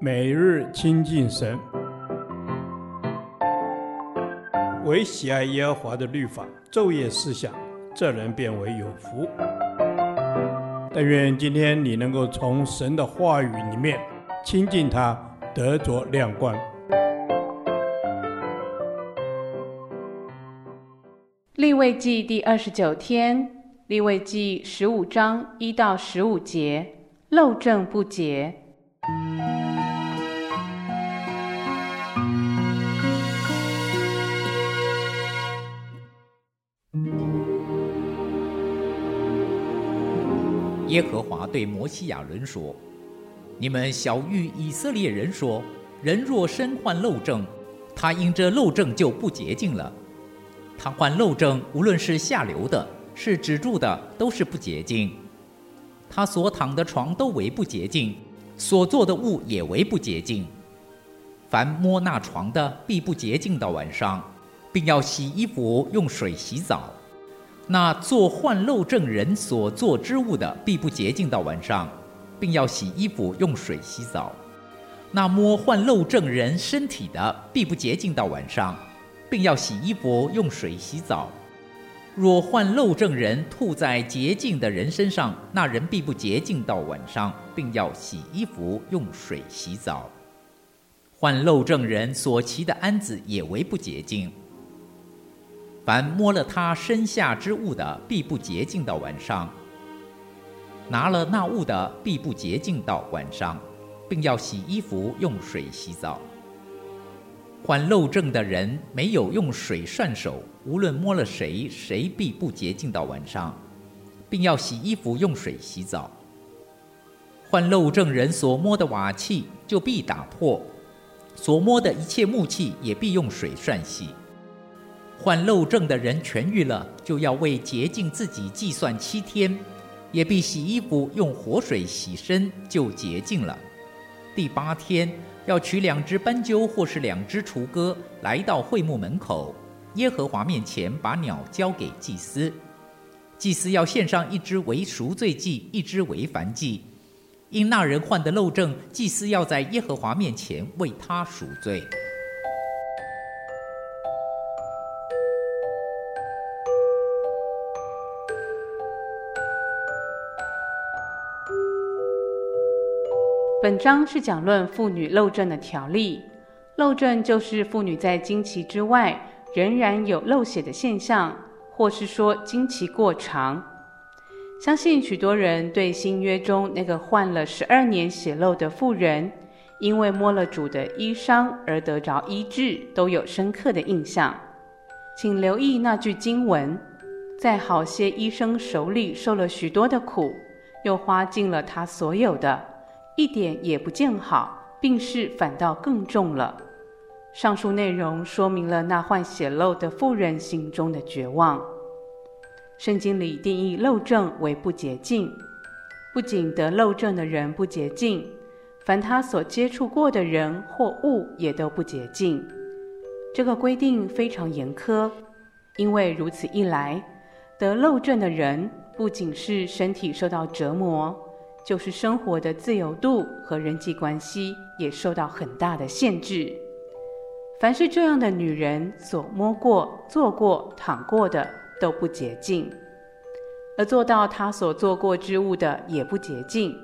每日亲近神，唯喜爱耶和华的律法，昼夜思想，这人便为有福。但愿今天你能够从神的话语里面亲近他，得着亮光。立位记第二十九天，立位记十五章一到十五节，漏证不洁。耶和华对摩西亚伦说：“你们晓諭以色列人说，人若身患漏症，他因这漏症就不洁净了。他患漏症，无论是下流的，是止住的，都是不洁净。他所躺的床都为不洁净，所做的物也为不洁净。凡摸那床的，必不洁净到晚上，并要洗衣服，用水洗澡。”那做患漏症人所做之物的，必不洁净到晚上，并要洗衣服，用水洗澡。那摸患漏症人身体的，必不洁净到晚上，并要洗衣服，用水洗澡。若患漏症人吐在洁净的人身上，那人必不洁净到晚上，并要洗衣服，用水洗澡。患漏症人所骑的鞍子也为不洁净。凡摸了他身下之物的，必不洁净到晚上；拿了那物的，必不洁净到晚上，并要洗衣服，用水洗澡。患漏症的人没有用水涮手，无论摸了谁，谁必不洁净到晚上，并要洗衣服，用水洗澡。患漏症人所摸的瓦器就必打破，所摸的一切木器也必用水涮洗。患漏证的人痊愈了，就要为洁净自己计算七天，也必洗衣服，用活水洗身，就洁净了。第八天要取两只斑鸠或是两只雏鸽，来到会幕门口，耶和华面前，把鸟交给祭司。祭司要献上一只为赎罪祭，一只为燔祭。因那人患的漏证，祭司要在耶和华面前为他赎罪。本章是讲论妇女漏症的条例。漏症就是妇女在经期之外仍然有漏血的现象，或是说经期过长。相信许多人对新约中那个患了十二年血漏的妇人，因为摸了主的衣裳而得着医治，都有深刻的印象。请留意那句经文，在好些医生手里受了许多的苦，又花尽了他所有的。一点也不见好，病势反倒更重了。上述内容说明了那患血漏的妇人心中的绝望。圣经里定义漏症为不洁净，不仅得漏症的人不洁净，凡他所接触过的人或物也都不洁净。这个规定非常严苛，因为如此一来，得漏症的人不仅是身体受到折磨。就是生活的自由度和人际关系也受到很大的限制。凡是这样的女人所摸过、做过、躺过的都不洁净，而做到她所做过之物的也不洁净。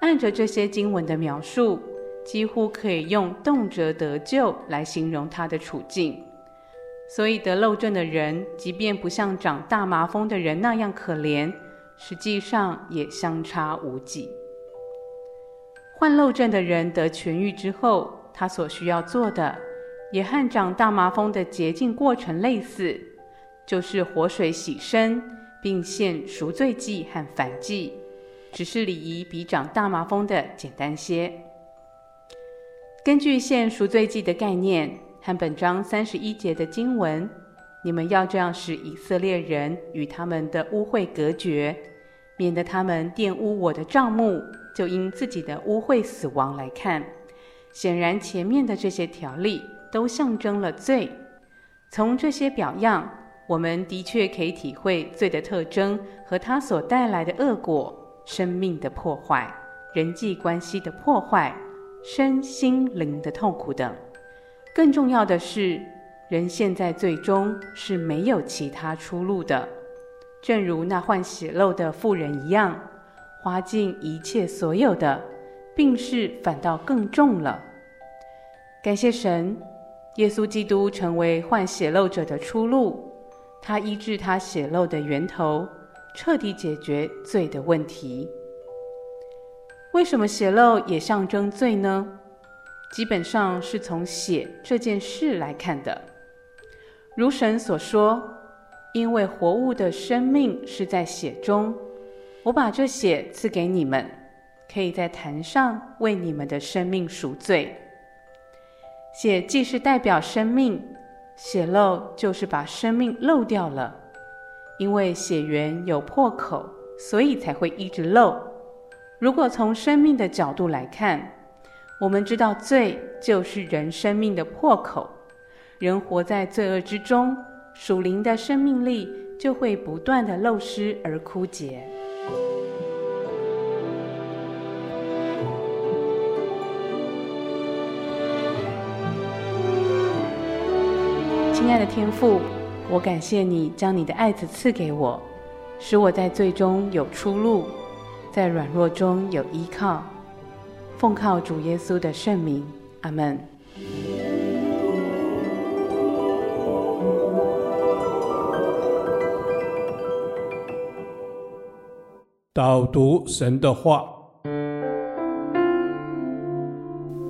按着这些经文的描述，几乎可以用动辄得咎来形容她的处境。所以得漏症的人，即便不像长大麻风的人那样可怜。实际上也相差无几。患漏症的人得痊愈之后，他所需要做的，也和长大麻风的洁净过程类似，就是活水洗身，并献赎罪祭和燔祭，只是礼仪比长大麻风的简单些。根据献赎罪祭的概念和本章三十一节的经文。你们要这样使以色列人与他们的污秽隔绝，免得他们玷污我的帐幕，就因自己的污秽死亡来看。显然，前面的这些条例都象征了罪。从这些表样，我们的确可以体会罪的特征和它所带来的恶果：生命的破坏、人际关系的破坏、身心灵的痛苦等。更重要的是，人现在最终是没有其他出路的，正如那患血漏的妇人一样，花尽一切所有的，病势反倒更重了。感谢神，耶稣基督成为患血漏者的出路，他医治他血漏的源头，彻底解决罪的问题。为什么血漏也象征罪呢？基本上是从血这件事来看的。如神所说，因为活物的生命是在血中，我把这血赐给你们，可以在坛上为你们的生命赎罪。血既是代表生命，血漏就是把生命漏掉了。因为血源有破口，所以才会一直漏。如果从生命的角度来看，我们知道罪就是人生命的破口，人活在罪恶之中，属灵的生命力就会不断的漏失而枯竭。亲爱的天父，我感谢你将你的爱子赐给我，使我在罪中有出路，在软弱中有依靠。奉靠主耶稣的圣名，阿门。导读神的话，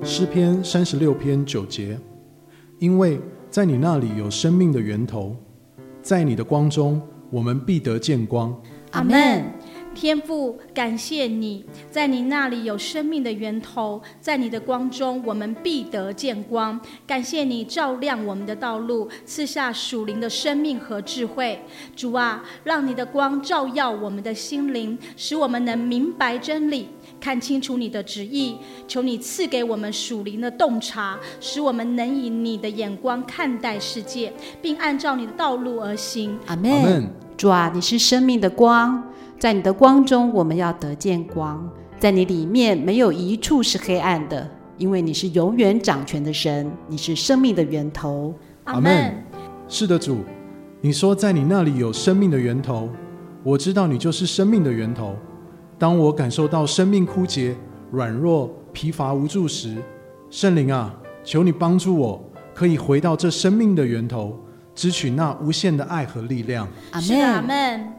诗篇三十六篇九节，因为在你那里有生命的源头，在你的光中，我们必得见光。阿门。天父，感谢你，在你那里有生命的源头，在你的光中，我们必得见光。感谢你照亮我们的道路，赐下属灵的生命和智慧。主啊，让你的光照耀我们的心灵，使我们能明白真理，看清楚你的旨意。求你赐给我们属灵的洞察，使我们能以你的眼光看待世界，并按照你的道路而行。阿门。主啊，你是生命的光。在你的光中，我们要得见光。在你里面，没有一处是黑暗的，因为你是永远掌权的神，你是生命的源头。阿门。是的，主，你说在你那里有生命的源头，我知道你就是生命的源头。当我感受到生命枯竭、软弱、疲乏无助时，圣灵啊，求你帮助我，可以回到这生命的源头，支取那无限的爱和力量。阿门。阿门。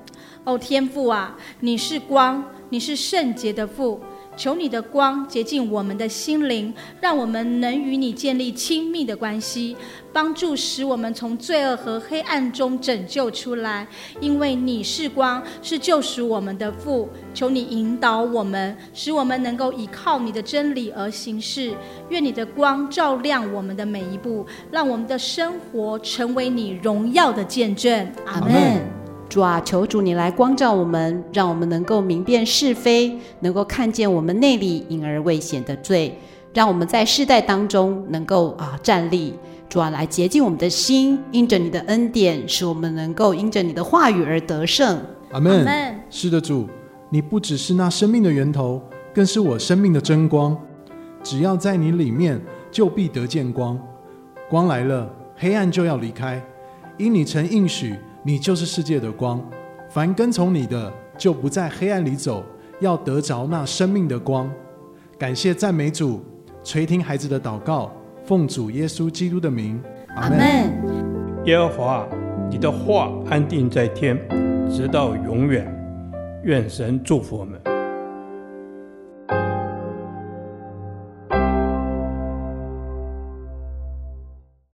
哦，天父啊，你是光，你是圣洁的父，求你的光洁净我们的心灵，让我们能与你建立亲密的关系，帮助使我们从罪恶和黑暗中拯救出来。因为你是光，是救赎我们的父，求你引导我们，使我们能够依靠你的真理而行事。愿你的光照亮我们的每一步，让我们的生活成为你荣耀的见证。阿门。主啊，求主你来光照我们，让我们能够明辨是非，能够看见我们内里隐而未显的罪，让我们在世代当中能够啊站立。主啊，来洁净我们的心，因着你的恩典，使我们能够因着你的话语而得胜。阿门。是的，主，你不只是那生命的源头，更是我生命的真光。只要在你里面，就必得见光。光来了，黑暗就要离开，因你曾应许。你就是世界的光，凡跟从你的，就不在黑暗里走，要得着那生命的光。感谢赞美主，垂听孩子的祷告，奉主耶稣基督的名，阿门。耶和华，你的话安定在天，直到永远。愿神祝福我们。